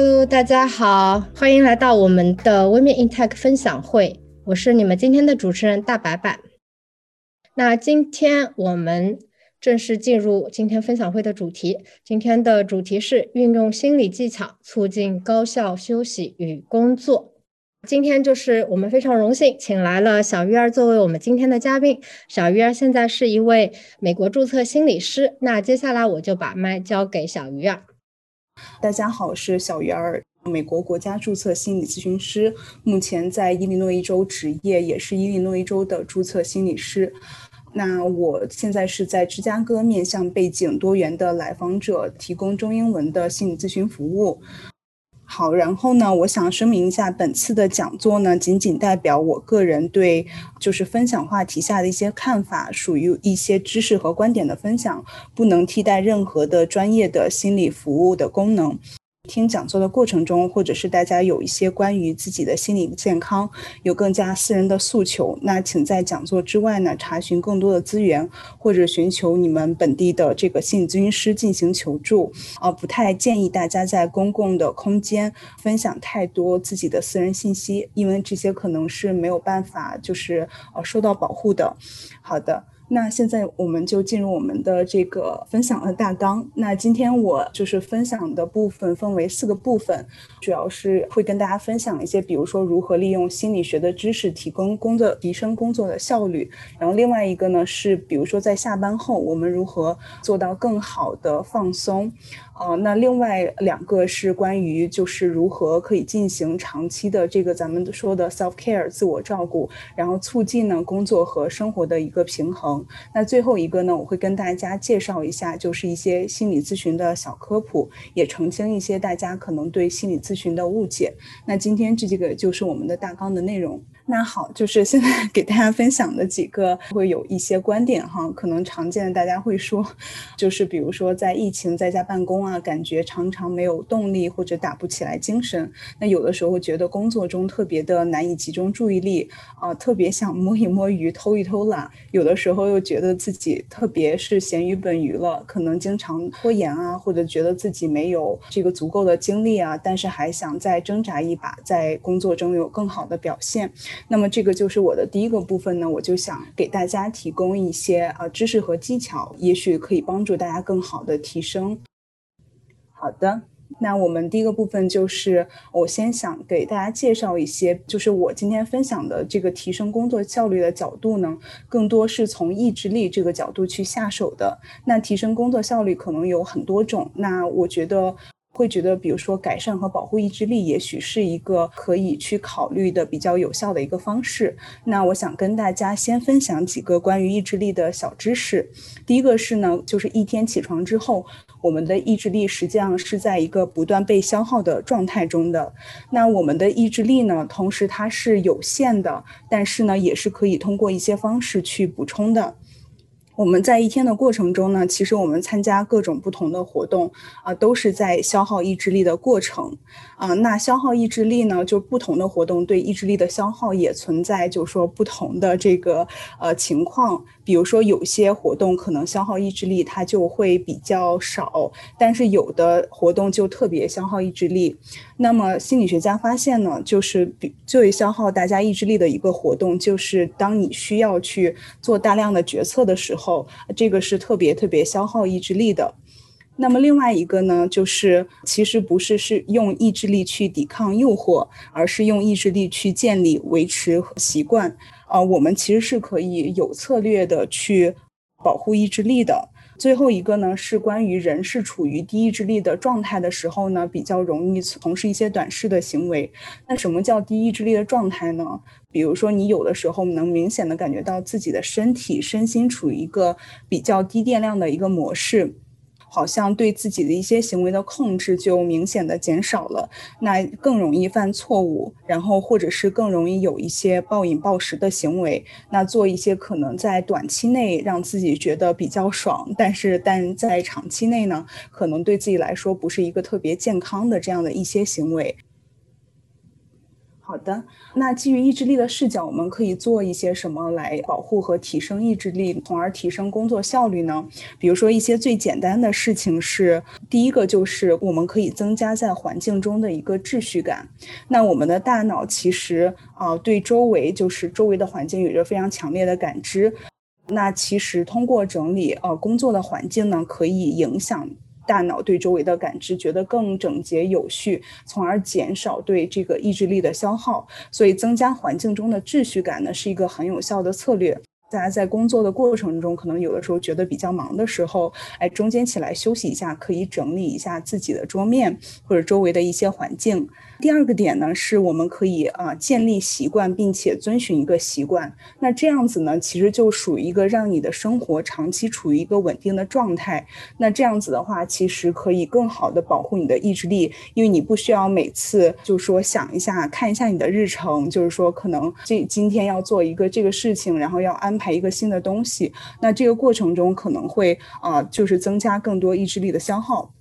Hello，大家好，欢迎来到我们的 Women in Tech 分享会。我是你们今天的主持人大白白。那今天我们正式进入今天分享会的主题。今天的主题是运用心理技巧促进高效休息与工作。今天就是我们非常荣幸请来了小鱼儿作为我们今天的嘉宾。小鱼儿现在是一位美国注册心理师。那接下来我就把麦交给小鱼儿。大家好，我是小鱼儿，美国国家注册心理咨询师，目前在伊利诺伊州执业，也是伊利诺伊州的注册心理师。那我现在是在芝加哥，面向背景多元的来访者提供中英文的心理咨询服务。好，然后呢，我想声明一下，本次的讲座呢，仅仅代表我个人对就是分享话题下的一些看法，属于一些知识和观点的分享，不能替代任何的专业的心理服务的功能。听讲座的过程中，或者是大家有一些关于自己的心理健康有更加私人的诉求，那请在讲座之外呢，查询更多的资源，或者寻求你们本地的这个心理咨询师进行求助。啊，不太建议大家在公共的空间分享太多自己的私人信息，因为这些可能是没有办法就是呃受到保护的。好的。那现在我们就进入我们的这个分享的大纲。那今天我就是分享的部分分为四个部分，主要是会跟大家分享一些，比如说如何利用心理学的知识提供工作提升工作的效率。然后另外一个呢是，比如说在下班后我们如何做到更好的放松。啊，那另外两个是关于就是如何可以进行长期的这个咱们说的 self care 自我照顾，然后促进呢工作和生活的一个平衡。那最后一个呢，我会跟大家介绍一下，就是一些心理咨询的小科普，也澄清一些大家可能对心理咨询的误解。那今天这几个就是我们的大纲的内容。那好，就是现在给大家分享的几个会有一些观点哈，可能常见的大家会说，就是比如说在疫情在家办公啊，感觉常常没有动力或者打不起来精神。那有的时候觉得工作中特别的难以集中注意力啊，特别想摸一摸鱼偷一偷懒。有的时候又觉得自己特别是咸鱼本鱼了，可能经常拖延啊，或者觉得自己没有这个足够的精力啊，但是还想再挣扎一把，在工作中有更好的表现。那么这个就是我的第一个部分呢，我就想给大家提供一些呃知识和技巧，也许可以帮助大家更好的提升。好的，那我们第一个部分就是我先想给大家介绍一些，就是我今天分享的这个提升工作效率的角度呢，更多是从意志力这个角度去下手的。那提升工作效率可能有很多种，那我觉得。会觉得，比如说改善和保护意志力，也许是一个可以去考虑的比较有效的一个方式。那我想跟大家先分享几个关于意志力的小知识。第一个是呢，就是一天起床之后，我们的意志力实际上是在一个不断被消耗的状态中的。那我们的意志力呢，同时它是有限的，但是呢，也是可以通过一些方式去补充的。我们在一天的过程中呢，其实我们参加各种不同的活动啊，都是在消耗意志力的过程啊。那消耗意志力呢，就不同的活动对意志力的消耗也存在，就是说不同的这个呃情况。比如说有些活动可能消耗意志力它就会比较少，但是有的活动就特别消耗意志力。那么心理学家发现呢，就是比最消耗大家意志力的一个活动，就是当你需要去做大量的决策的时候，这个是特别特别消耗意志力的。那么另外一个呢，就是其实不是是用意志力去抵抗诱惑，而是用意志力去建立维持习惯。啊，我们其实是可以有策略的去保护意志力的。最后一个呢，是关于人是处于低意志力的状态的时候呢，比较容易从事一些短视的行为。那什么叫低意志力的状态呢？比如说，你有的时候能明显的感觉到自己的身体身心处于一个比较低电量的一个模式。好像对自己的一些行为的控制就明显的减少了，那更容易犯错误，然后或者是更容易有一些暴饮暴食的行为，那做一些可能在短期内让自己觉得比较爽，但是但在长期内呢，可能对自己来说不是一个特别健康的这样的一些行为。好的，那基于意志力的视角，我们可以做一些什么来保护和提升意志力，从而提升工作效率呢？比如说一些最简单的事情是，第一个就是我们可以增加在环境中的一个秩序感。那我们的大脑其实啊，对周围就是周围的环境有着非常强烈的感知。那其实通过整理呃工作的环境呢，可以影响。大脑对周围的感知觉得更整洁有序，从而减少对这个意志力的消耗。所以，增加环境中的秩序感呢，是一个很有效的策略。大家在工作的过程中，可能有的时候觉得比较忙的时候，哎，中间起来休息一下，可以整理一下自己的桌面或者周围的一些环境。第二个点呢，是我们可以啊建立习惯，并且遵循一个习惯。那这样子呢，其实就属于一个让你的生活长期处于一个稳定的状态。那这样子的话，其实可以更好的保护你的意志力，因为你不需要每次就说想一下看一下你的日程，就是说可能这今天要做一个这个事情，然后要安排一个新的东西。那这个过程中可能会啊，就是增加更多意志力的消耗。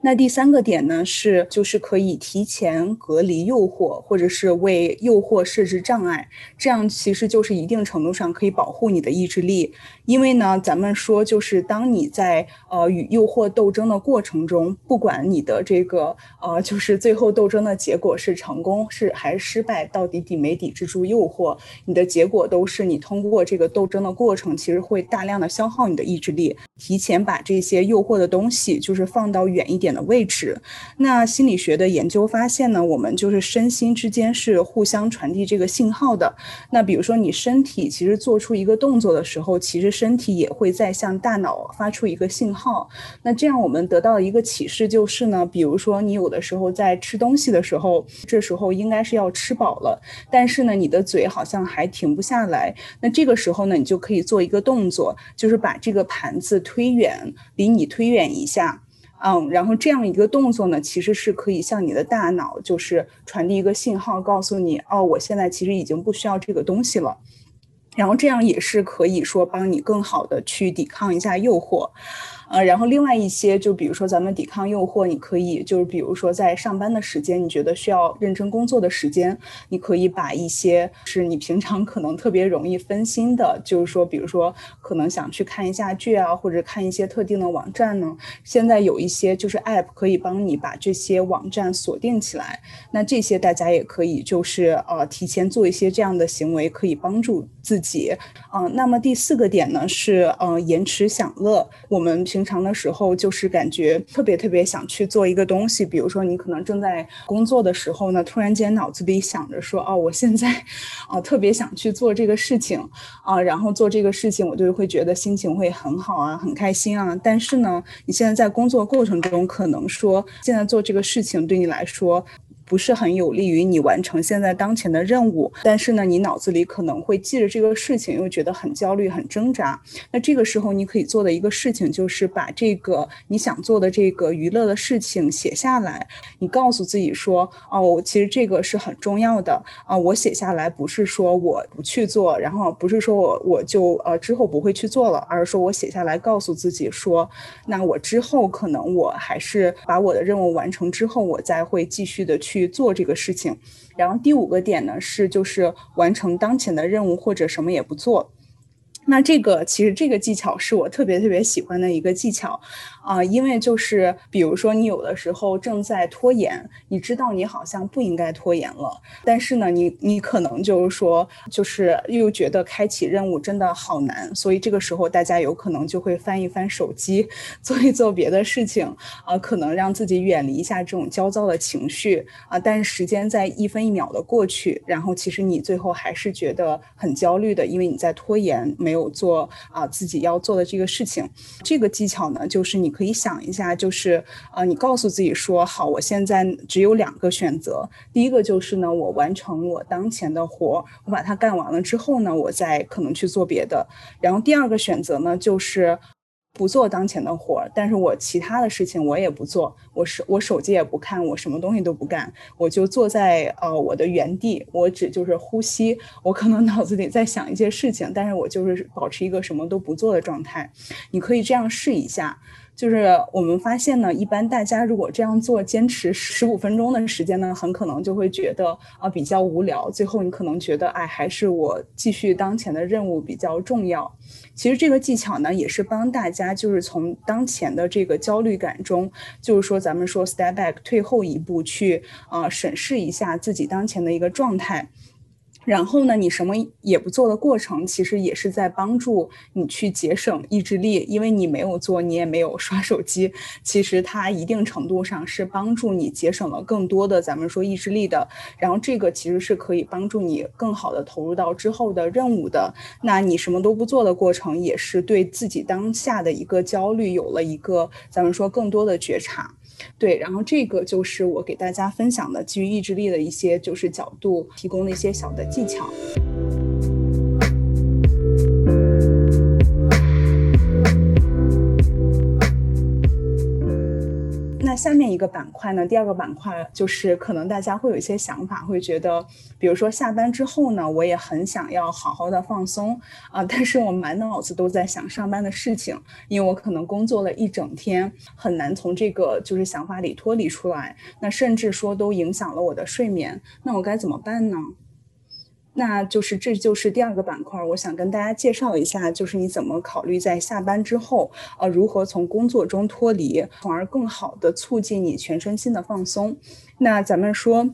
那第三个点呢，是就是可以提前隔离诱惑，或者是为诱惑设置障碍，这样其实就是一定程度上可以保护你的意志力。因为呢，咱们说就是当你在呃与诱惑斗争的过程中，不管你的这个呃就是最后斗争的结果是成功是还是失败，到底抵没抵制住诱惑，你的结果都是你通过这个斗争的过程，其实会大量的消耗你的意志力。提前把这些诱惑的东西就是放到远一点点的位置。那心理学的研究发现呢，我们就是身心之间是互相传递这个信号的。那比如说你身体其实做出一个动作的时候，其实身体也会在向大脑发出一个信号。那这样我们得到一个启示就是呢，比如说你有的时候在吃东西的时候，这时候应该是要吃饱了，但是呢你的嘴好像还停不下来。那这个时候呢，你就可以做一个动作，就是把这个盘子。推远，离你推远一下，嗯，然后这样一个动作呢，其实是可以向你的大脑就是传递一个信号，告诉你，哦，我现在其实已经不需要这个东西了，然后这样也是可以说帮你更好的去抵抗一下诱惑。呃，然后另外一些，就比如说咱们抵抗诱惑，你可以就是比如说在上班的时间，你觉得需要认真工作的时间，你可以把一些是你平常可能特别容易分心的，就是说，比如说可能想去看一下剧啊，或者看一些特定的网站呢，现在有一些就是 App 可以帮你把这些网站锁定起来。那这些大家也可以就是呃提前做一些这样的行为，可以帮助自己。嗯，那么第四个点呢是呃延迟享乐，我们平。平常的时候就是感觉特别特别想去做一个东西，比如说你可能正在工作的时候呢，突然间脑子里想着说，哦，我现在，啊，特别想去做这个事情，啊，然后做这个事情，我就会觉得心情会很好啊，很开心啊。但是呢，你现在在工作过程中，可能说现在做这个事情对你来说。不是很有利于你完成现在当前的任务，但是呢，你脑子里可能会记着这个事情，又觉得很焦虑、很挣扎。那这个时候，你可以做的一个事情就是把这个你想做的这个娱乐的事情写下来。你告诉自己说：“哦，其实这个是很重要的啊！我写下来不是说我不去做，然后不是说我我就呃之后不会去做了，而是说我写下来告诉自己说，那我之后可能我还是把我的任务完成之后，我再会继续的去。”去做这个事情，然后第五个点呢是就是完成当前的任务或者什么也不做。那这个其实这个技巧是我特别特别喜欢的一个技巧，啊，因为就是比如说你有的时候正在拖延，你知道你好像不应该拖延了，但是呢，你你可能就是说就是又觉得开启任务真的好难，所以这个时候大家有可能就会翻一翻手机，做一做别的事情，啊，可能让自己远离一下这种焦躁的情绪，啊，但是时间在一分一秒的过去，然后其实你最后还是觉得很焦虑的，因为你在拖延，没有。做啊自己要做的这个事情，这个技巧呢，就是你可以想一下，就是啊，你告诉自己说，好，我现在只有两个选择，第一个就是呢，我完成我当前的活，我把它干完了之后呢，我再可能去做别的，然后第二个选择呢，就是。不做当前的活，但是我其他的事情我也不做，我手我手机也不看，我什么东西都不干，我就坐在呃我的原地，我只就是呼吸，我可能脑子里在想一些事情，但是我就是保持一个什么都不做的状态。你可以这样试一下。就是我们发现呢，一般大家如果这样做，坚持十五分钟的时间呢，很可能就会觉得啊比较无聊。最后你可能觉得，哎，还是我继续当前的任务比较重要。其实这个技巧呢，也是帮大家就是从当前的这个焦虑感中，就是说咱们说 step back 退后一步去啊审视一下自己当前的一个状态。然后呢，你什么也不做的过程，其实也是在帮助你去节省意志力，因为你没有做，你也没有刷手机，其实它一定程度上是帮助你节省了更多的咱们说意志力的。然后这个其实是可以帮助你更好的投入到之后的任务的。那你什么都不做的过程，也是对自己当下的一个焦虑有了一个咱们说更多的觉察。对，然后这个就是我给大家分享的基于意志力的一些就是角度，提供的一些小的技巧。那下面一个板块呢？第二个板块就是可能大家会有一些想法，会觉得，比如说下班之后呢，我也很想要好好的放松啊，但是我满脑子都在想上班的事情，因为我可能工作了一整天，很难从这个就是想法里脱离出来，那甚至说都影响了我的睡眠，那我该怎么办呢？那就是这就是第二个板块，我想跟大家介绍一下，就是你怎么考虑在下班之后，呃，如何从工作中脱离，从而更好的促进你全身心的放松。那咱们说。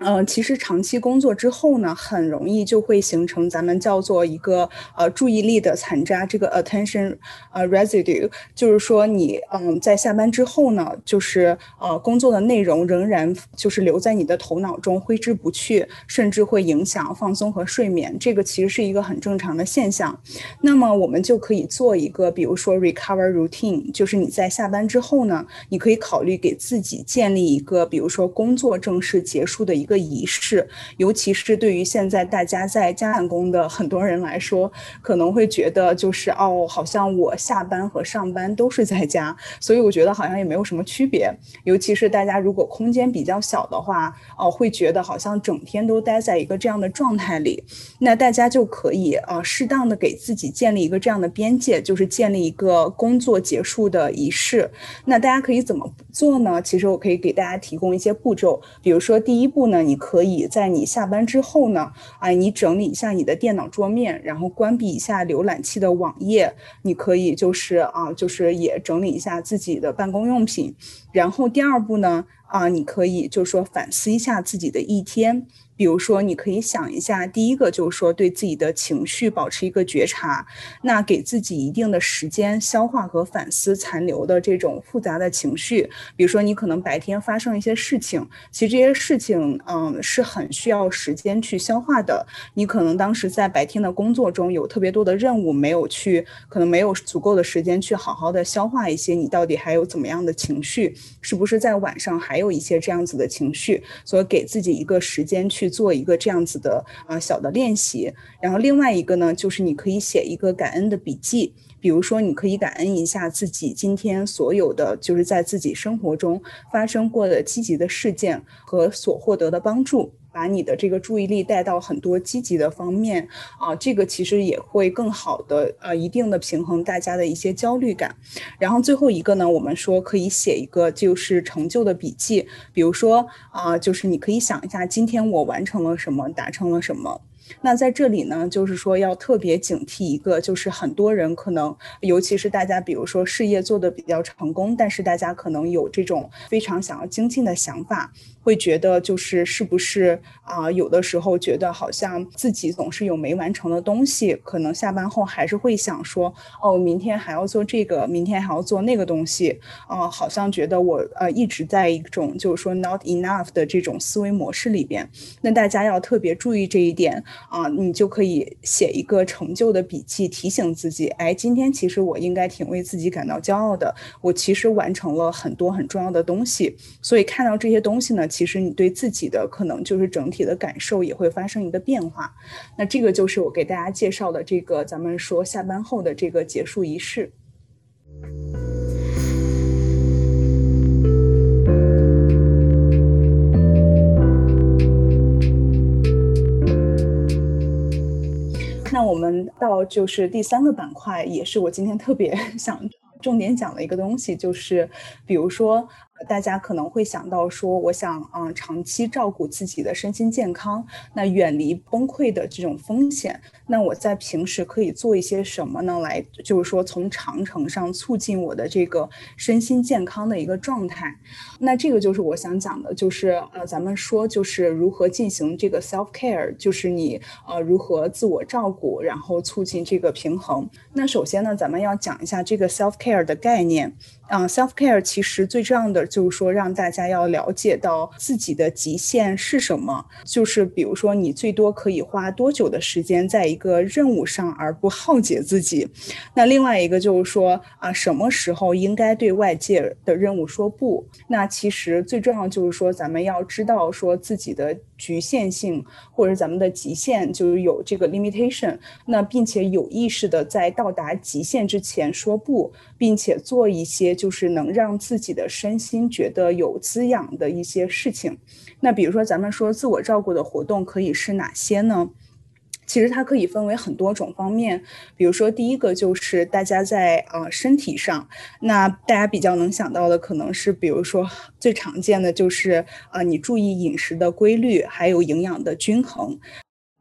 嗯，其实长期工作之后呢，很容易就会形成咱们叫做一个呃注意力的残渣，这个 attention 呃 residue，就是说你嗯在下班之后呢，就是呃工作的内容仍然就是留在你的头脑中挥之不去，甚至会影响放松和睡眠。这个其实是一个很正常的现象。那么我们就可以做一个，比如说 recover routine，就是你在下班之后呢，你可以考虑给自己建立一个，比如说工作正式结束的一。个仪式，尤其是对于现在大家在家办公的很多人来说，可能会觉得就是哦，好像我下班和上班都是在家，所以我觉得好像也没有什么区别。尤其是大家如果空间比较小的话，哦，会觉得好像整天都待在一个这样的状态里。那大家就可以啊，适当的给自己建立一个这样的边界，就是建立一个工作结束的仪式。那大家可以怎么做呢？其实我可以给大家提供一些步骤，比如说第一步呢。你可以在你下班之后呢，哎，你整理一下你的电脑桌面，然后关闭一下浏览器的网页。你可以就是啊，就是也整理一下自己的办公用品。然后第二步呢，啊，你可以就是说反思一下自己的一天。比如说，你可以想一下，第一个就是说对自己的情绪保持一个觉察，那给自己一定的时间消化和反思残留的这种复杂的情绪。比如说，你可能白天发生一些事情，其实这些事情，嗯，是很需要时间去消化的。你可能当时在白天的工作中有特别多的任务没有去，可能没有足够的时间去好好的消化一些，你到底还有怎么样的情绪？是不是在晚上还有一些这样子的情绪？所以给自己一个时间去。做一个这样子的啊小的练习，然后另外一个呢，就是你可以写一个感恩的笔记，比如说你可以感恩一下自己今天所有的就是在自己生活中发生过的积极的事件和所获得的帮助。把你的这个注意力带到很多积极的方面啊，这个其实也会更好的呃，一定的平衡大家的一些焦虑感。然后最后一个呢，我们说可以写一个就是成就的笔记，比如说啊，就是你可以想一下今天我完成了什么，达成了什么。那在这里呢，就是说要特别警惕一个，就是很多人可能，尤其是大家，比如说事业做得比较成功，但是大家可能有这种非常想要精进的想法。会觉得就是是不是啊？有的时候觉得好像自己总是有没完成的东西，可能下班后还是会想说，哦，明天还要做这个，明天还要做那个东西，啊，好像觉得我呃一直在一种就是说 not enough 的这种思维模式里边。那大家要特别注意这一点啊，你就可以写一个成就的笔记，提醒自己，哎，今天其实我应该挺为自己感到骄傲的，我其实完成了很多很重要的东西。所以看到这些东西呢。其实你对自己的可能就是整体的感受也会发生一个变化，那这个就是我给大家介绍的这个咱们说下班后的这个结束仪式。那我们到就是第三个板块，也是我今天特别 想重点讲的一个东西，就是比如说。大家可能会想到说，我想嗯，长期照顾自己的身心健康，那远离崩溃的这种风险。那我在平时可以做一些什么呢？来，就是说从长程上促进我的这个身心健康的一个状态。那这个就是我想讲的，就是呃，咱们说就是如何进行这个 self care，就是你呃如何自我照顾，然后促进这个平衡。那首先呢，咱们要讲一下这个 self care 的概念。啊，self care 其实最重要的就是说，让大家要了解到自己的极限是什么。就是比如说，你最多可以花多久的时间在一个任务上而不耗竭自己。那另外一个就是说，啊，什么时候应该对外界的任务说不？那其实最重要就是说，咱们要知道说自己的。局限性或者咱们的极限就是有这个 limitation，那并且有意识的在到达极限之前说不，并且做一些就是能让自己的身心觉得有滋养的一些事情。那比如说咱们说自我照顾的活动可以是哪些呢？其实它可以分为很多种方面，比如说第一个就是大家在呃身体上，那大家比较能想到的可能是，比如说最常见的就是呃你注意饮食的规律，还有营养的均衡。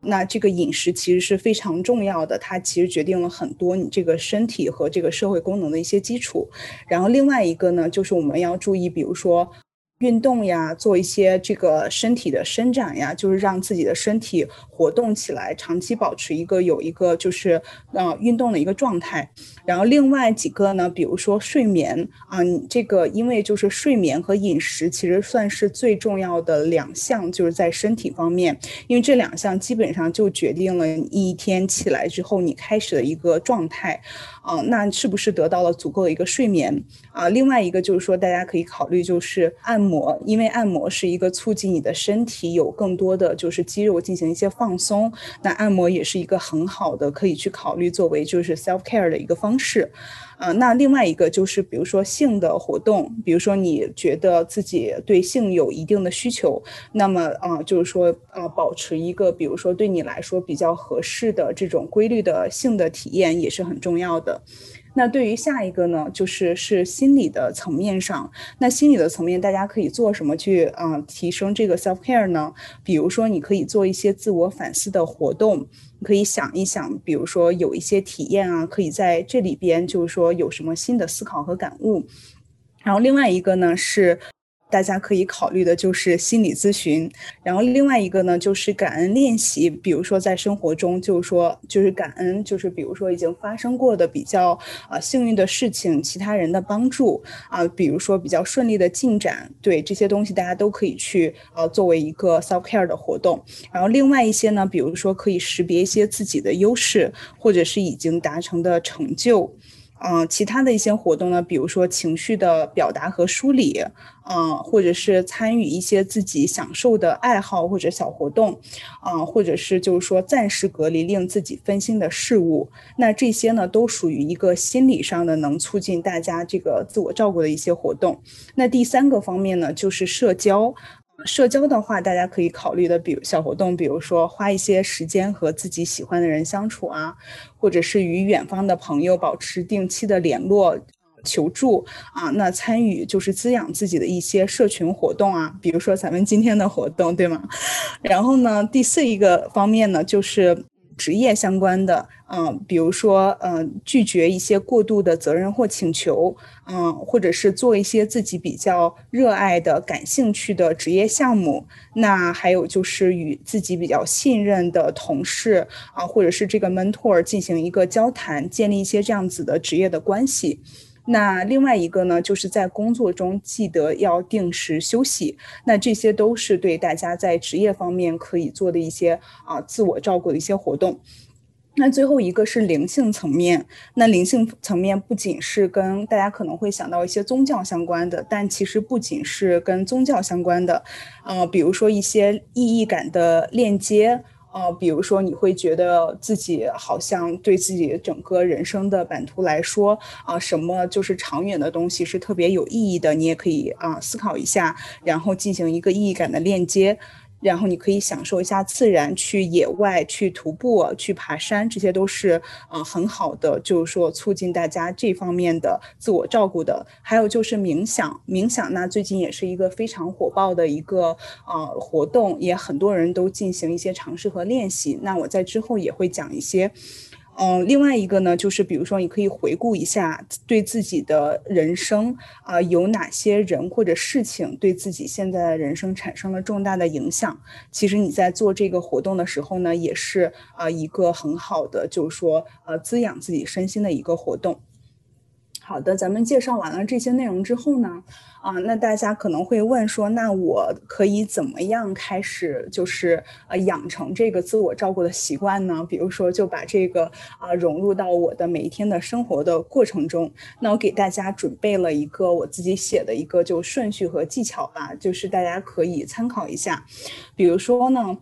那这个饮食其实是非常重要的，它其实决定了很多你这个身体和这个社会功能的一些基础。然后另外一个呢，就是我们要注意，比如说。运动呀，做一些这个身体的伸展呀，就是让自己的身体活动起来，长期保持一个有一个就是呃运动的一个状态。然后另外几个呢，比如说睡眠啊，你这个因为就是睡眠和饮食其实算是最重要的两项，就是在身体方面，因为这两项基本上就决定了你一天起来之后你开始的一个状态。啊，那是不是得到了足够的一个睡眠啊？另外一个就是说，大家可以考虑就是按摩，因为按摩是一个促进你的身体有更多的就是肌肉进行一些放松，那按摩也是一个很好的可以去考虑作为就是 self care 的一个方式。啊，那另外一个就是，比如说性的活动，比如说你觉得自己对性有一定的需求，那么啊，就是说啊，保持一个比如说对你来说比较合适的这种规律的性的体验也是很重要的。那对于下一个呢，就是是心理的层面上，那心理的层面大家可以做什么去啊提升这个 self care 呢？比如说你可以做一些自我反思的活动。你可以想一想，比如说有一些体验啊，可以在这里边，就是说有什么新的思考和感悟。然后另外一个呢是。大家可以考虑的就是心理咨询，然后另外一个呢就是感恩练习，比如说在生活中就是说就是感恩，就是比如说已经发生过的比较啊幸运的事情，其他人的帮助啊，比如说比较顺利的进展，对这些东西大家都可以去呃作为一个 self care 的活动。然后另外一些呢，比如说可以识别一些自己的优势，或者是已经达成的成就。嗯，其他的一些活动呢，比如说情绪的表达和梳理，嗯，或者是参与一些自己享受的爱好或者小活动，啊，或者是就是说暂时隔离令自己分心的事物，那这些呢都属于一个心理上的能促进大家这个自我照顾的一些活动。那第三个方面呢，就是社交。社交的话，大家可以考虑的，比如小活动，比如说花一些时间和自己喜欢的人相处啊，或者是与远方的朋友保持定期的联络、求助啊。那参与就是滋养自己的一些社群活动啊，比如说咱们今天的活动，对吗？然后呢，第四一个方面呢，就是。职业相关的，嗯，比如说，嗯，拒绝一些过度的责任或请求，嗯，或者是做一些自己比较热爱的、感兴趣的职业项目。那还有就是与自己比较信任的同事啊，或者是这个 mentor 进行一个交谈，建立一些这样子的职业的关系。那另外一个呢，就是在工作中记得要定时休息。那这些都是对大家在职业方面可以做的一些啊自我照顾的一些活动。那最后一个是灵性层面。那灵性层面不仅是跟大家可能会想到一些宗教相关的，但其实不仅是跟宗教相关的，呃，比如说一些意义感的链接。呃，比如说你会觉得自己好像对自己整个人生的版图来说啊，什么就是长远的东西是特别有意义的，你也可以啊思考一下，然后进行一个意义感的链接。然后你可以享受一下自然，去野外去徒步、去爬山，这些都是呃很好的，就是说促进大家这方面的自我照顾的。还有就是冥想，冥想那最近也是一个非常火爆的一个呃活动，也很多人都进行一些尝试和练习。那我在之后也会讲一些。嗯，另外一个呢，就是比如说，你可以回顾一下对自己的人生啊，有哪些人或者事情对自己现在的人生产生了重大的影响。其实你在做这个活动的时候呢，也是啊一个很好的，就是说呃滋养自己身心的一个活动。好的，咱们介绍完了这些内容之后呢，啊，那大家可能会问说，那我可以怎么样开始，就是呃养成这个自我照顾的习惯呢？比如说，就把这个啊融入到我的每一天的生活的过程中。那我给大家准备了一个我自己写的一个就顺序和技巧吧，就是大家可以参考一下。比如说呢，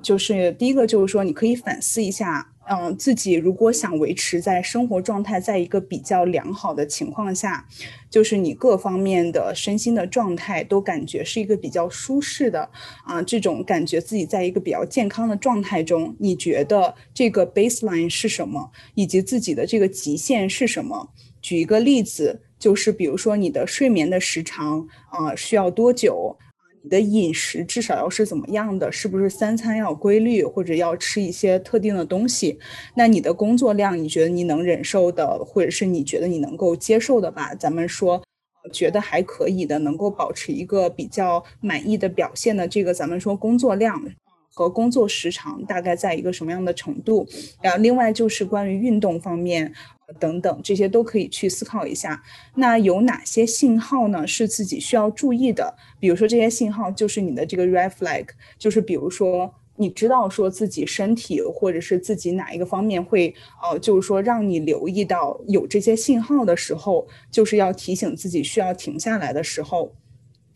就是第一个就是说，你可以反思一下。嗯，自己如果想维持在生活状态在一个比较良好的情况下，就是你各方面的身心的状态都感觉是一个比较舒适的啊，这种感觉自己在一个比较健康的状态中，你觉得这个 baseline 是什么，以及自己的这个极限是什么？举一个例子，就是比如说你的睡眠的时长啊，需要多久？你的饮食至少要是怎么样的？是不是三餐要规律，或者要吃一些特定的东西？那你的工作量，你觉得你能忍受的，或者是你觉得你能够接受的吧？咱们说，觉得还可以的，能够保持一个比较满意的表现的这个，咱们说工作量和工作时长大概在一个什么样的程度？然后另外就是关于运动方面。等等，这些都可以去思考一下。那有哪些信号呢？是自己需要注意的？比如说，这些信号就是你的这个 red flag，就是比如说，你知道说自己身体或者是自己哪一个方面会，呃，就是说让你留意到有这些信号的时候，就是要提醒自己需要停下来的时候。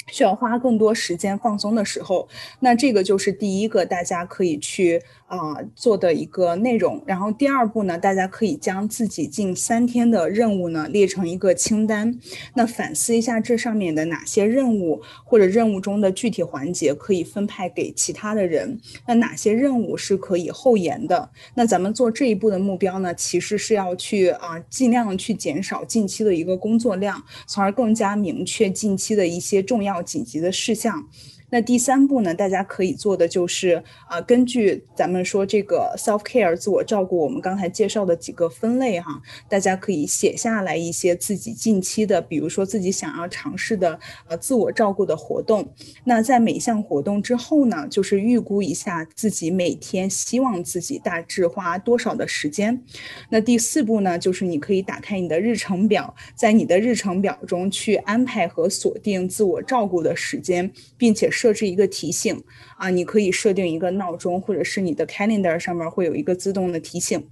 需要花更多时间放松的时候，那这个就是第一个大家可以去啊做的一个内容。然后第二步呢，大家可以将自己近三天的任务呢列成一个清单，那反思一下这上面的哪些任务或者任务中的具体环节可以分派给其他的人，那哪些任务是可以后延的？那咱们做这一步的目标呢，其实是要去啊尽量去减少近期的一个工作量，从而更加明确近期的一些重要。要紧急的事项。那第三步呢？大家可以做的就是啊，根据咱们说这个 self care 自我照顾，我们刚才介绍的几个分类哈，大家可以写下来一些自己近期的，比如说自己想要尝试的呃自我照顾的活动。那在每项活动之后呢，就是预估一下自己每天希望自己大致花多少的时间。那第四步呢，就是你可以打开你的日程表，在你的日程表中去安排和锁定自我照顾的时间，并且设置一个提醒啊，你可以设定一个闹钟，或者是你的 calendar 上面会有一个自动的提醒。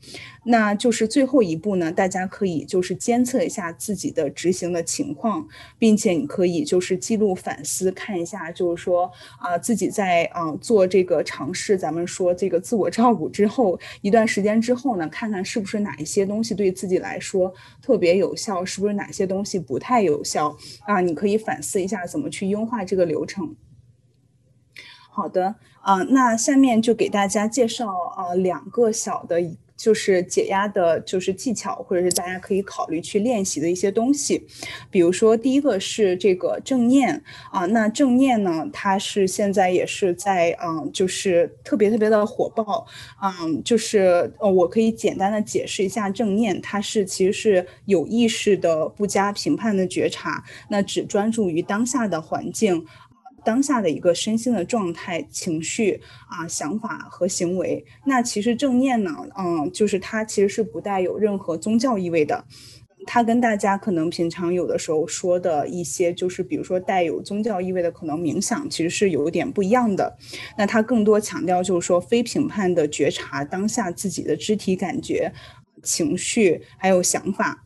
那就是最后一步呢，大家可以就是监测一下自己的执行的情况，并且你可以就是记录反思，看一下就是说啊自己在啊做这个尝试，咱们说这个自我照顾之后一段时间之后呢，看看是不是哪一些东西对自己来说特别有效，是不是哪些东西不太有效啊？你可以反思一下怎么去优化这个流程。好的啊，那下面就给大家介绍啊两个小的，就是解压的，就是技巧，或者是大家可以考虑去练习的一些东西。比如说，第一个是这个正念啊，那正念呢，它是现在也是在嗯，就是特别特别的火爆。嗯，就是呃，我可以简单的解释一下正念，它是其实是有意识的、不加评判的觉察，那只专注于当下的环境。当下的一个身心的状态、情绪啊、想法和行为，那其实正念呢，嗯，就是它其实是不带有任何宗教意味的。它跟大家可能平常有的时候说的一些，就是比如说带有宗教意味的可能冥想，其实是有点不一样的。那它更多强调就是说非评判的觉察当下自己的肢体感觉、情绪还有想法。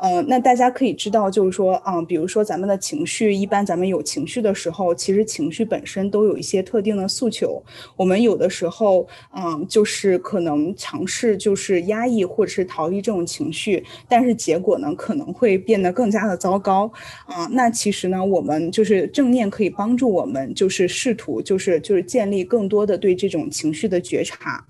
呃，那大家可以知道，就是说，啊，比如说咱们的情绪，一般咱们有情绪的时候，其实情绪本身都有一些特定的诉求。我们有的时候，嗯，就是可能尝试就是压抑或者是逃避这种情绪，但是结果呢，可能会变得更加的糟糕。啊，那其实呢，我们就是正念可以帮助我们，就是试图就是就是建立更多的对这种情绪的觉察。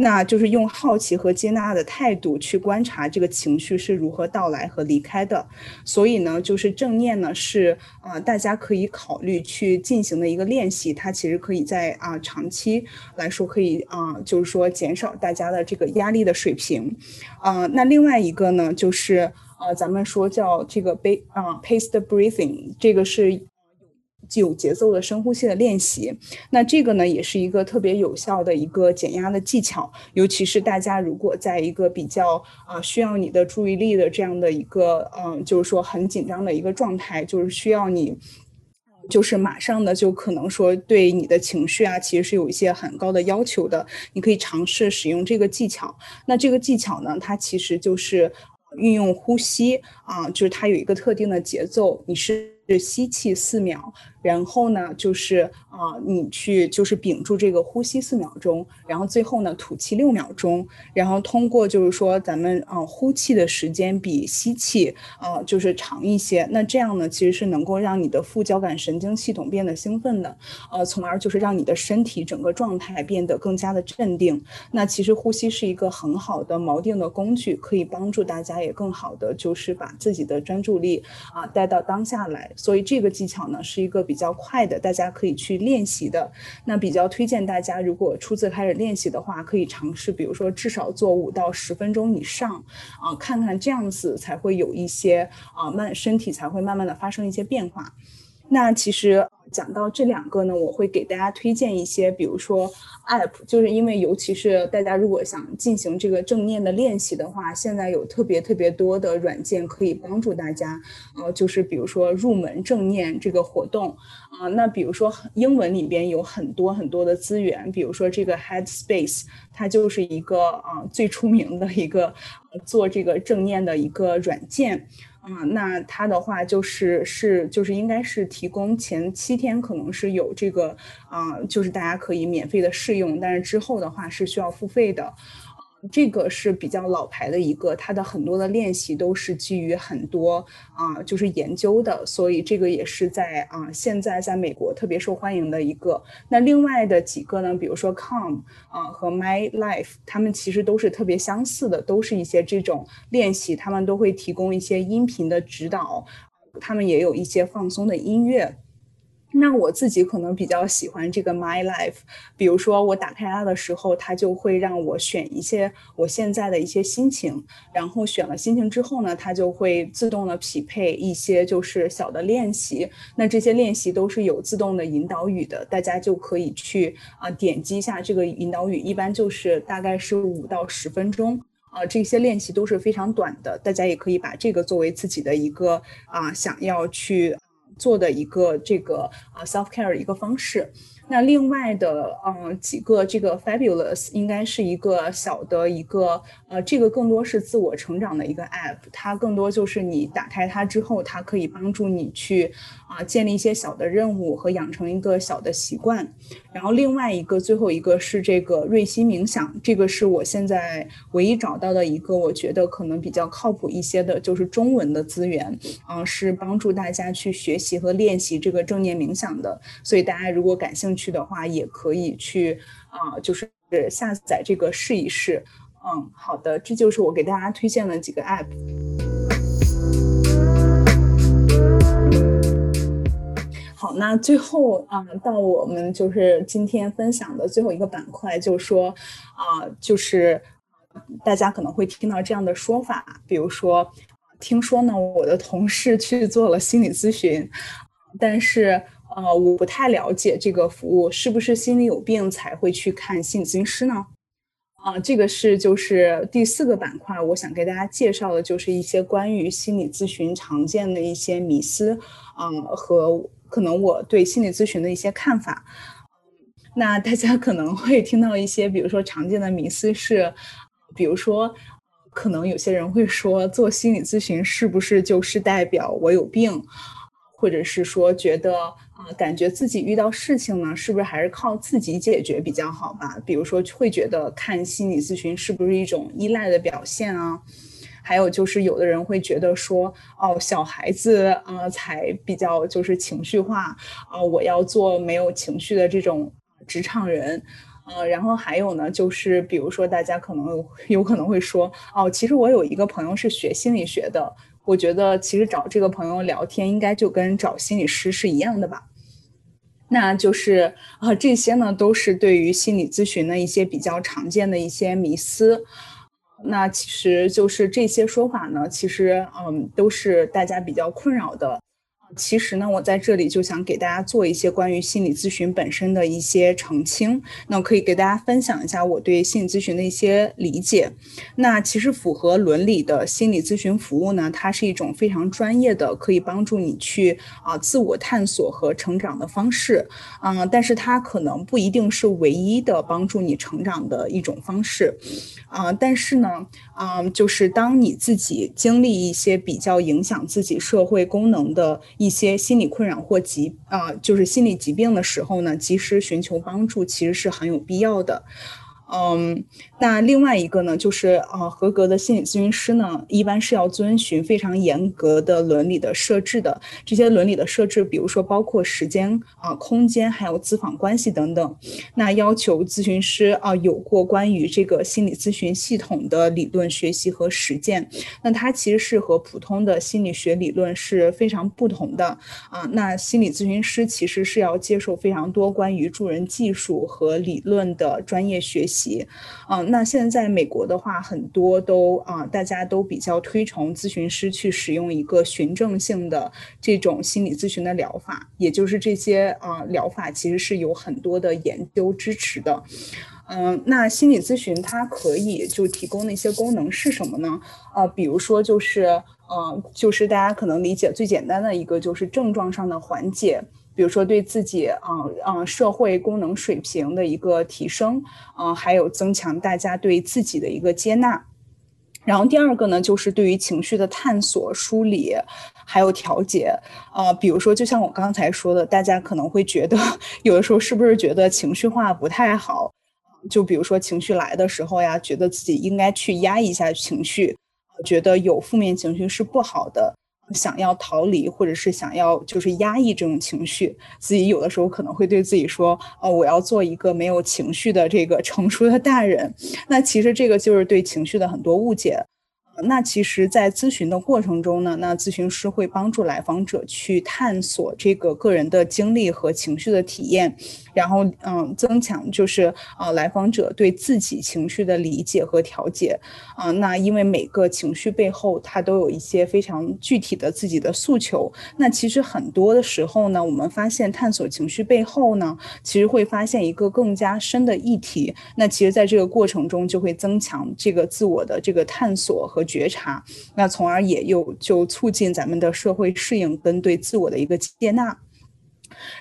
那就是用好奇和接纳的态度去观察这个情绪是如何到来和离开的，所以呢，就是正念呢是啊，大家可以考虑去进行的一个练习，它其实可以在啊长期来说可以啊，就是说减少大家的这个压力的水平，啊，那另外一个呢就是呃，咱们说叫这个 b 啊 paced breathing，这个是。有节奏的深呼吸的练习，那这个呢也是一个特别有效的一个减压的技巧，尤其是大家如果在一个比较啊需要你的注意力的这样的一个嗯，就是说很紧张的一个状态，就是需要你，就是马上的就可能说对你的情绪啊，其实是有一些很高的要求的，你可以尝试使用这个技巧。那这个技巧呢，它其实就是运用呼吸啊，就是它有一个特定的节奏，你是。是吸气四秒，然后呢，就是啊，你去就是屏住这个呼吸四秒钟，然后最后呢吐气六秒钟，然后通过就是说咱们啊呼气的时间比吸气啊就是长一些，那这样呢其实是能够让你的副交感神经系统变得兴奋的，呃，从而就是让你的身体整个状态变得更加的镇定。那其实呼吸是一个很好的锚定的工具，可以帮助大家也更好的就是把自己的专注力啊带到当下来。所以这个技巧呢是一个比较快的，大家可以去练习的。那比较推荐大家，如果初次开始练习的话，可以尝试，比如说至少做五到十分钟以上，啊，看看这样子才会有一些啊慢，身体才会慢慢的发生一些变化。那其实。讲到这两个呢，我会给大家推荐一些，比如说 App，就是因为尤其是大家如果想进行这个正念的练习的话，现在有特别特别多的软件可以帮助大家。呃，就是比如说入门正念这个活动啊，那比如说英文里边有很多很多的资源，比如说这个 Headspace，它就是一个啊最出名的一个做这个正念的一个软件。啊，那它的话就是是就是应该是提供前七天可能是有这个啊，就是大家可以免费的试用，但是之后的话是需要付费的。这个是比较老牌的一个，它的很多的练习都是基于很多啊，就是研究的，所以这个也是在啊现在在美国特别受欢迎的一个。那另外的几个呢，比如说 Calm 啊和 My Life，他们其实都是特别相似的，都是一些这种练习，他们都会提供一些音频的指导，他们也有一些放松的音乐。那我自己可能比较喜欢这个 My Life，比如说我打开它的时候，它就会让我选一些我现在的一些心情，然后选了心情之后呢，它就会自动的匹配一些就是小的练习。那这些练习都是有自动的引导语的，大家就可以去啊点击一下这个引导语，一般就是大概是五到十分钟啊，这些练习都是非常短的，大家也可以把这个作为自己的一个啊想要去。做的一个这个啊 self care 一个方式。那另外的，嗯，几个这个 Fabulous 应该是一个小的一个，呃，这个更多是自我成长的一个 app，它更多就是你打开它之后，它可以帮助你去啊建立一些小的任务和养成一个小的习惯。然后另外一个最后一个是这个瑞希冥想，这个是我现在唯一找到的一个我觉得可能比较靠谱一些的，就是中文的资源，啊，是帮助大家去学习和练习这个正念冥想的。所以大家如果感兴趣。的话也可以去啊，就是下载这个试一试。嗯，好的，这就是我给大家推荐的几个 app。好，那最后啊，到我们就是今天分享的最后一个板块，就是说啊，就是大家可能会听到这样的说法，比如说，听说呢，我的同事去做了心理咨询，但是。呃，我不太了解这个服务是不是心里有病才会去看心理咨询师呢？啊，这个是就是第四个板块，我想给大家介绍的就是一些关于心理咨询常见的一些迷思，啊，和可能我对心理咨询的一些看法。那大家可能会听到一些，比如说常见的迷思是，比如说。可能有些人会说，做心理咨询是不是就是代表我有病，或者是说觉得啊，感觉自己遇到事情呢，是不是还是靠自己解决比较好吧？比如说会觉得看心理咨询是不是一种依赖的表现啊？还有就是有的人会觉得说，哦，小孩子啊才比较就是情绪化啊，我要做没有情绪的这种职场人。呃，然后还有呢，就是比如说，大家可能 有可能会说，哦，其实我有一个朋友是学心理学的，我觉得其实找这个朋友聊天，应该就跟找心理师是一样的吧？那就是啊，这些呢，都是对于心理咨询的一些比较常见的一些迷思。那其实就是这些说法呢，其实嗯，都是大家比较困扰的。其实呢，我在这里就想给大家做一些关于心理咨询本身的一些澄清。那我可以给大家分享一下我对心理咨询的一些理解。那其实符合伦理的心理咨询服务呢，它是一种非常专业的，可以帮助你去啊自我探索和成长的方式。嗯，但是它可能不一定是唯一的帮助你成长的一种方式。啊，但是呢，嗯，就是当你自己经历一些比较影响自己社会功能的。一些心理困扰或疾啊，就是心理疾病的时候呢，及时寻求帮助其实是很有必要的。嗯，那另外一个呢，就是呃，合格的心理咨询师呢，一般是要遵循非常严格的伦理的设置的。这些伦理的设置，比如说包括时间啊、空间，还有咨访关系等等。那要求咨询师啊有过关于这个心理咨询系统的理论学习和实践。那它其实是和普通的心理学理论是非常不同的啊。那心理咨询师其实是要接受非常多关于助人技术和理论的专业学习。嗯，那现在美国的话，很多都啊，大家都比较推崇咨询师去使用一个循证性的这种心理咨询的疗法，也就是这些啊疗法其实是有很多的研究支持的。嗯，那心理咨询它可以就提供的一些功能是什么呢？呃，比如说就是呃，就是大家可能理解最简单的一个就是症状上的缓解。比如说对自己啊啊社会功能水平的一个提升，嗯，还有增强大家对自己的一个接纳。然后第二个呢，就是对于情绪的探索、梳理，还有调节。啊，比如说就像我刚才说的，大家可能会觉得有的时候是不是觉得情绪化不太好？就比如说情绪来的时候呀，觉得自己应该去压抑一下情绪，觉得有负面情绪是不好的。想要逃离，或者是想要就是压抑这种情绪，自己有的时候可能会对自己说：“哦，我要做一个没有情绪的这个成熟的大人。”那其实这个就是对情绪的很多误解。那其实，在咨询的过程中呢，那咨询师会帮助来访者去探索这个个人的经历和情绪的体验。然后，嗯，增强就是啊，来访者对自己情绪的理解和调节啊。那因为每个情绪背后，它都有一些非常具体的自己的诉求。那其实很多的时候呢，我们发现探索情绪背后呢，其实会发现一个更加深的议题。那其实在这个过程中，就会增强这个自我的这个探索和觉察。那从而也又就促进咱们的社会适应跟对自我的一个接纳。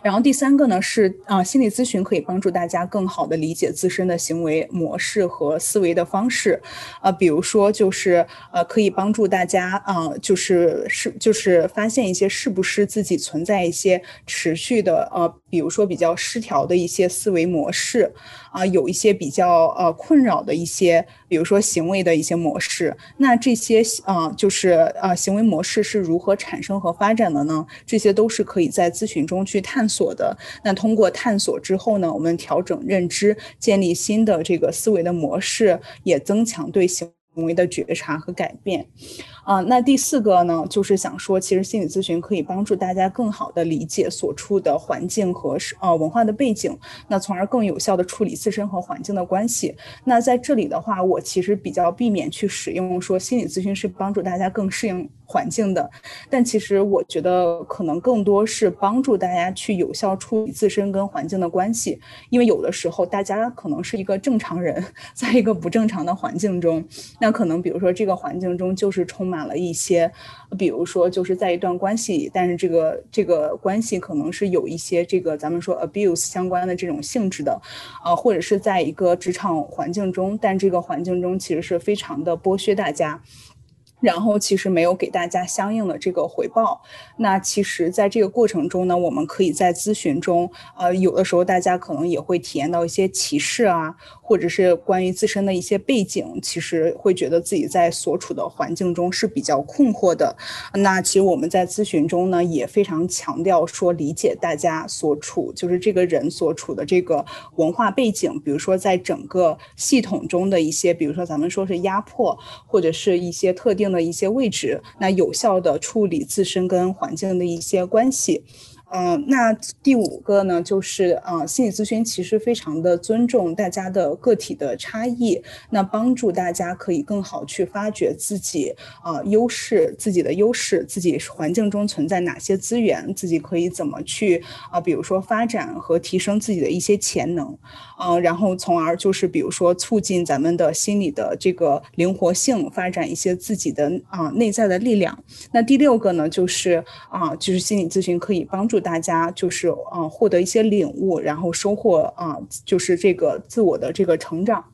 然后第三个呢是啊，心理咨询可以帮助大家更好的理解自身的行为模式和思维的方式，啊，比如说就是呃，可以帮助大家啊，就是是就是发现一些是不是自己存在一些持续的呃，比如说比较失调的一些思维模式，啊，有一些比较呃困扰的一些。比如说行为的一些模式，那这些啊，就是啊，行为模式是如何产生和发展的呢？这些都是可以在咨询中去探索的。那通过探索之后呢，我们调整认知，建立新的这个思维的模式，也增强对行为的觉察和改变。啊，那第四个呢，就是想说，其实心理咨询可以帮助大家更好的理解所处的环境和呃文化的背景，那从而更有效的处理自身和环境的关系。那在这里的话，我其实比较避免去使用说心理咨询是帮助大家更适应环境的，但其实我觉得可能更多是帮助大家去有效处理自身跟环境的关系，因为有的时候大家可能是一个正常人，在一个不正常的环境中，那可能比如说这个环境中就是充满。了一些，比如说就是在一段关系，但是这个这个关系可能是有一些这个咱们说 abuse 相关的这种性质的，啊，或者是在一个职场环境中，但这个环境中其实是非常的剥削大家。然后其实没有给大家相应的这个回报。那其实，在这个过程中呢，我们可以在咨询中，呃，有的时候大家可能也会体验到一些歧视啊，或者是关于自身的一些背景，其实会觉得自己在所处的环境中是比较困惑的。那其实我们在咨询中呢，也非常强调说理解大家所处，就是这个人所处的这个文化背景，比如说在整个系统中的一些，比如说咱们说是压迫，或者是一些特定。的一些位置，那有效的处理自身跟环境的一些关系。嗯，那第五个呢，就是啊，心理咨询其实非常的尊重大家的个体的差异，那帮助大家可以更好去发掘自己啊优势，自己的优势，自己环境中存在哪些资源，自己可以怎么去啊，比如说发展和提升自己的一些潜能，嗯，然后从而就是比如说促进咱们的心理的这个灵活性，发展一些自己的啊内在的力量。那第六个呢，就是啊，就是心理咨询可以帮助。大家就是啊，获得一些领悟，然后收获啊，就是这个自我的这个成长。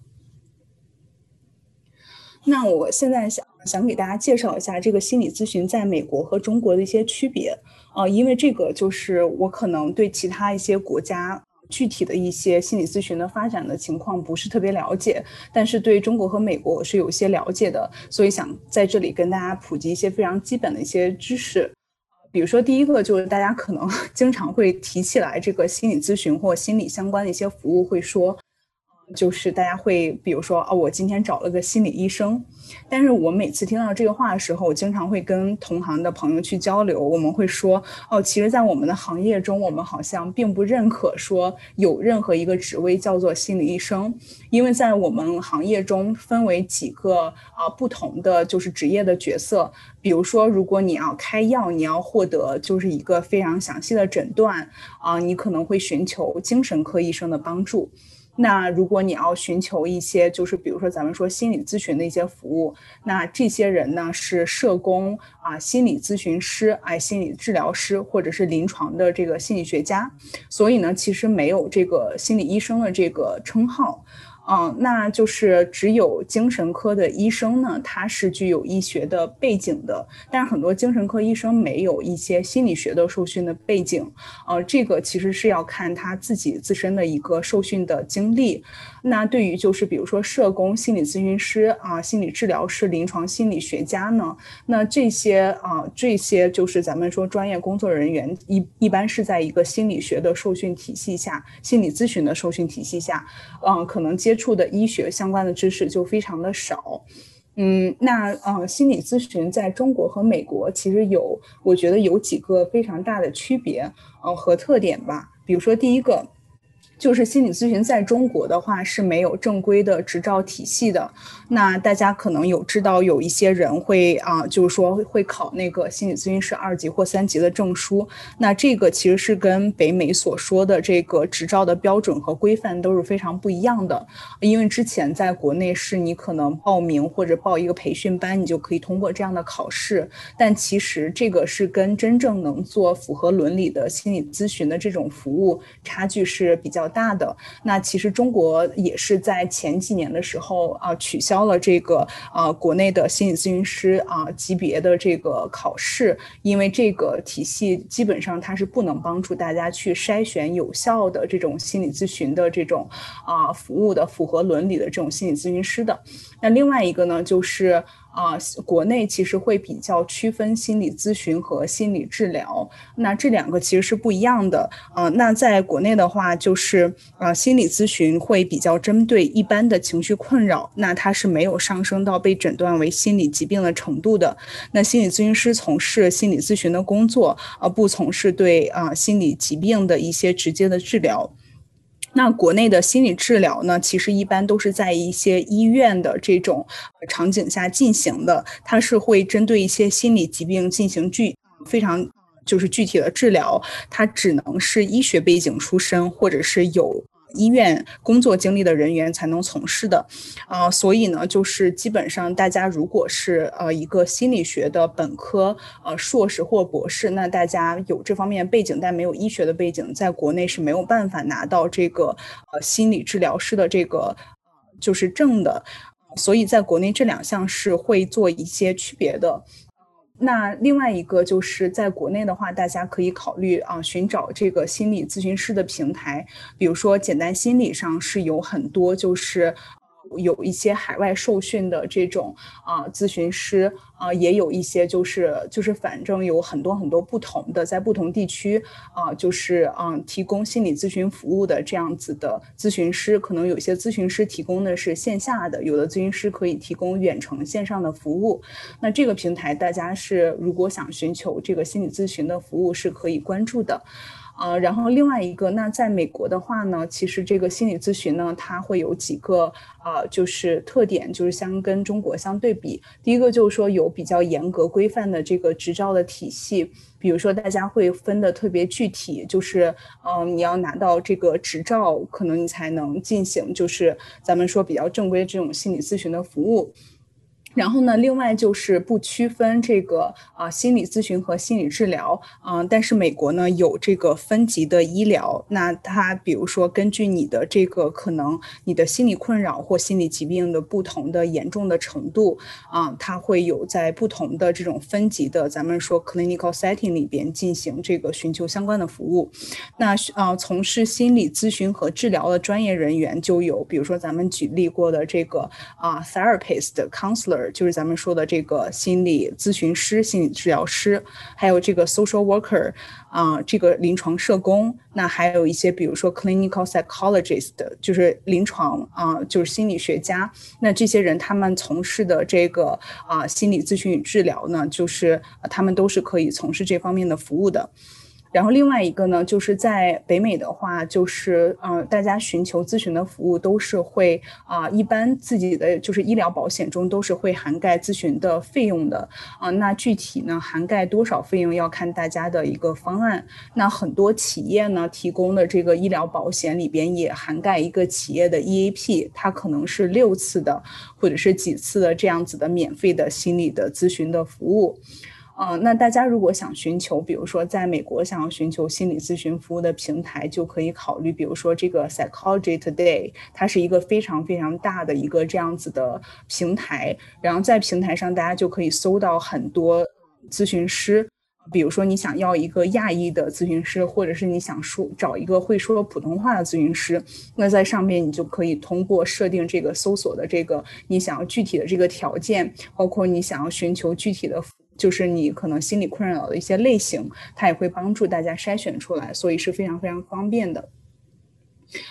那我现在想想给大家介绍一下这个心理咨询在美国和中国的一些区别啊，因为这个就是我可能对其他一些国家具体的一些心理咨询的发展的情况不是特别了解，但是对中国和美国我是有些了解的，所以想在这里跟大家普及一些非常基本的一些知识。比如说，第一个就是大家可能 经常会提起来这个心理咨询或心理相关的一些服务，会说。就是大家会，比如说，哦，我今天找了个心理医生，但是我每次听到这个话的时候，我经常会跟同行的朋友去交流，我们会说，哦，其实，在我们的行业中，我们好像并不认可说有任何一个职位叫做心理医生，因为在我们行业中分为几个啊不同的就是职业的角色，比如说，如果你要开药，你要获得就是一个非常详细的诊断啊，你可能会寻求精神科医生的帮助。那如果你要寻求一些，就是比如说咱们说心理咨询的一些服务，那这些人呢是社工啊、心理咨询师、哎、心理治疗师或者是临床的这个心理学家，所以呢，其实没有这个心理医生的这个称号。嗯，那就是只有精神科的医生呢，他是具有医学的背景的，但是很多精神科医生没有一些心理学的受训的背景，呃，这个其实是要看他自己自身的一个受训的经历。那对于就是比如说社工、心理咨询师啊、心理治疗师、临床心理学家呢，那这些啊这些就是咱们说专业工作人员一一般是在一个心理学的受训体系下，心理咨询的受训体系下，嗯，可能接。接触的医学相关的知识就非常的少，嗯，那呃，心理咨询在中国和美国其实有，我觉得有几个非常大的区别，呃和特点吧。比如说第一个。就是心理咨询在中国的话是没有正规的执照体系的。那大家可能有知道有一些人会啊，就是说会考那个心理咨询师二级或三级的证书。那这个其实是跟北美所说的这个执照的标准和规范都是非常不一样的。因为之前在国内是你可能报名或者报一个培训班，你就可以通过这样的考试。但其实这个是跟真正能做符合伦理的心理咨询的这种服务差距是比较。大的那其实中国也是在前几年的时候啊取消了这个啊国内的心理咨询师啊级别的这个考试，因为这个体系基本上它是不能帮助大家去筛选有效的这种心理咨询的这种啊服务的符合伦理的这种心理咨询师的。那另外一个呢就是。啊，国内其实会比较区分心理咨询和心理治疗，那这两个其实是不一样的。啊，那在国内的话，就是啊，心理咨询会比较针对一般的情绪困扰，那它是没有上升到被诊断为心理疾病的程度的。那心理咨询师从事心理咨询的工作，而不从事对啊心理疾病的一些直接的治疗。那国内的心理治疗呢，其实一般都是在一些医院的这种场景下进行的，它是会针对一些心理疾病进行具非常就是具体的治疗，它只能是医学背景出身或者是有医院工作经历的人员才能从事的，啊，所以呢，就是基本上大家如果是呃一个心理学的本科、呃硕士或博士，那大家有这方面背景但没有医学的背景，在国内是没有办法拿到这个呃心理治疗师的这个就是证的，所以在国内这两项是会做一些区别的。那另外一个就是在国内的话，大家可以考虑啊，寻找这个心理咨询师的平台，比如说简单心理上是有很多就是。有一些海外受训的这种啊咨询师啊，也有一些就是就是反正有很多很多不同的，在不同地区啊，就是嗯提供心理咨询服务的这样子的咨询师，可能有些咨询师提供的是线下的，有的咨询师可以提供远程线上的服务。那这个平台大家是如果想寻求这个心理咨询的服务是可以关注的。呃，然后另外一个，那在美国的话呢，其实这个心理咨询呢，它会有几个呃，就是特点，就是相跟中国相对比。第一个就是说有比较严格规范的这个执照的体系，比如说大家会分的特别具体，就是嗯，你要拿到这个执照，可能你才能进行，就是咱们说比较正规这种心理咨询的服务。然后呢，另外就是不区分这个啊心理咨询和心理治疗啊，但是美国呢有这个分级的医疗，那它比如说根据你的这个可能你的心理困扰或心理疾病的不同的严重的程度啊，它会有在不同的这种分级的咱们说 clinical setting 里边进行这个寻求相关的服务。那啊从事心理咨询和治疗的专业人员就有，比如说咱们举例过的这个啊 therapist counselor。就是咱们说的这个心理咨询师、心理治疗师，还有这个 social worker，啊，这个临床社工，那还有一些比如说 clinical psychologist，就是临床啊，就是心理学家。那这些人他们从事的这个啊心理咨询与治疗呢，就是他们都是可以从事这方面的服务的。然后另外一个呢，就是在北美的话，就是嗯，大家寻求咨询的服务都是会啊，一般自己的就是医疗保险中都是会涵盖咨询的费用的啊。那具体呢，涵盖多少费用要看大家的一个方案。那很多企业呢提供的这个医疗保险里边也涵盖一个企业的 EAP，它可能是六次的或者是几次的这样子的免费的心理的咨询的服务。嗯，那大家如果想寻求，比如说在美国想要寻求心理咨询服务的平台，就可以考虑，比如说这个 Psychology Today，它是一个非常非常大的一个这样子的平台。然后在平台上，大家就可以搜到很多咨询师，比如说你想要一个亚裔的咨询师，或者是你想说找一个会说普通话的咨询师，那在上面你就可以通过设定这个搜索的这个你想要具体的这个条件，包括你想要寻求具体的。就是你可能心理困扰的一些类型，它也会帮助大家筛选出来，所以是非常非常方便的。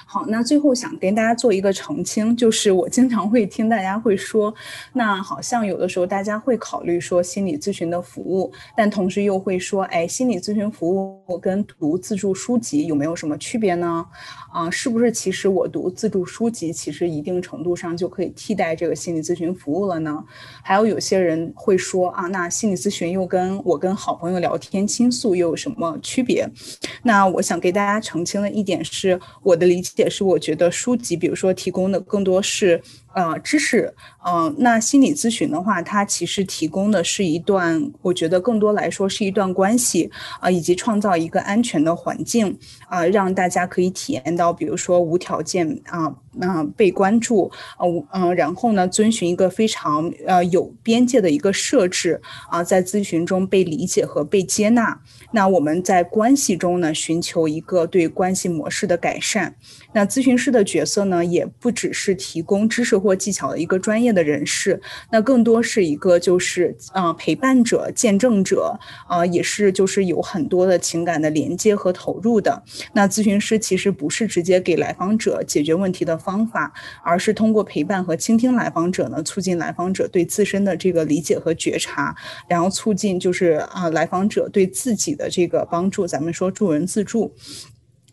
好，那最后想跟大家做一个澄清，就是我经常会听大家会说，那好像有的时候大家会考虑说心理咨询的服务，但同时又会说，哎，心理咨询服务跟读自助书籍有没有什么区别呢？啊，是不是其实我读自助书籍，其实一定程度上就可以替代这个心理咨询服务了呢？还有有些人会说啊，那心理咨询又跟我跟好朋友聊天倾诉又有什么区别？那我想给大家澄清的一点是，我的理解是，我觉得书籍，比如说提供的更多是。呃，知识，嗯，那心理咨询的话，它其实提供的是一段，我觉得更多来说是一段关系啊，以及创造一个安全的环境啊，让大家可以体验到，比如说无条件啊，那被关注呃，嗯，然后呢，遵循一个非常呃有边界的一个设置啊，在咨询中被理解和被接纳。那我们在关系中呢，寻求一个对关系模式的改善。那咨询师的角色呢，也不只是提供知识或技巧的一个专业的人士，那更多是一个就是啊陪伴者、见证者啊，也是就是有很多的情感的连接和投入的。那咨询师其实不是直接给来访者解决问题的方法，而是通过陪伴和倾听来访者呢，促进来访者对自身的这个理解和觉察，然后促进就是啊来访者对自己的的这个帮助。咱们说助人自助。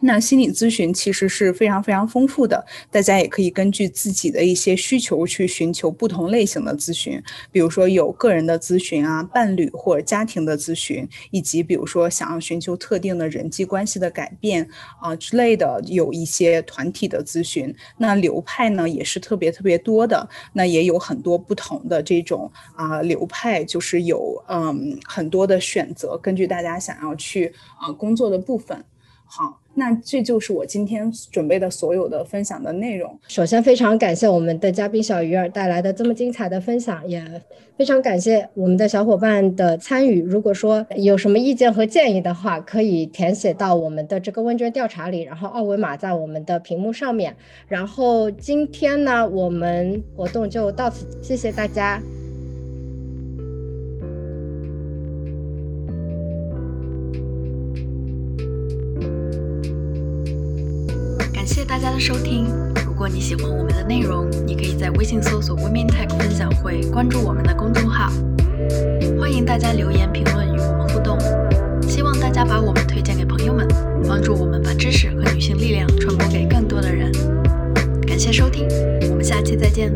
那心理咨询其实是非常非常丰富的，大家也可以根据自己的一些需求去寻求不同类型的咨询，比如说有个人的咨询啊、伴侣或者家庭的咨询，以及比如说想要寻求特定的人际关系的改变啊之类的，有一些团体的咨询。那流派呢也是特别特别多的，那也有很多不同的这种啊流派，就是有嗯很多的选择，根据大家想要去啊工作的部分。好，那这就是我今天准备的所有的分享的内容。首先，非常感谢我们的嘉宾小鱼儿带来的这么精彩的分享，也非常感谢我们的小伙伴的参与。如果说有什么意见和建议的话，可以填写到我们的这个问卷调查里，然后二维码在我们的屏幕上面。然后今天呢，我们活动就到此，谢谢大家。你喜欢我们的内容你可以在微信搜索 women tech 分享会关注我们的公众号。欢迎大家留言评论与我们互动希望大家把我们推荐给朋友们帮助我们把知识和女性力量传播给更多的人。感谢收听我们下期再见。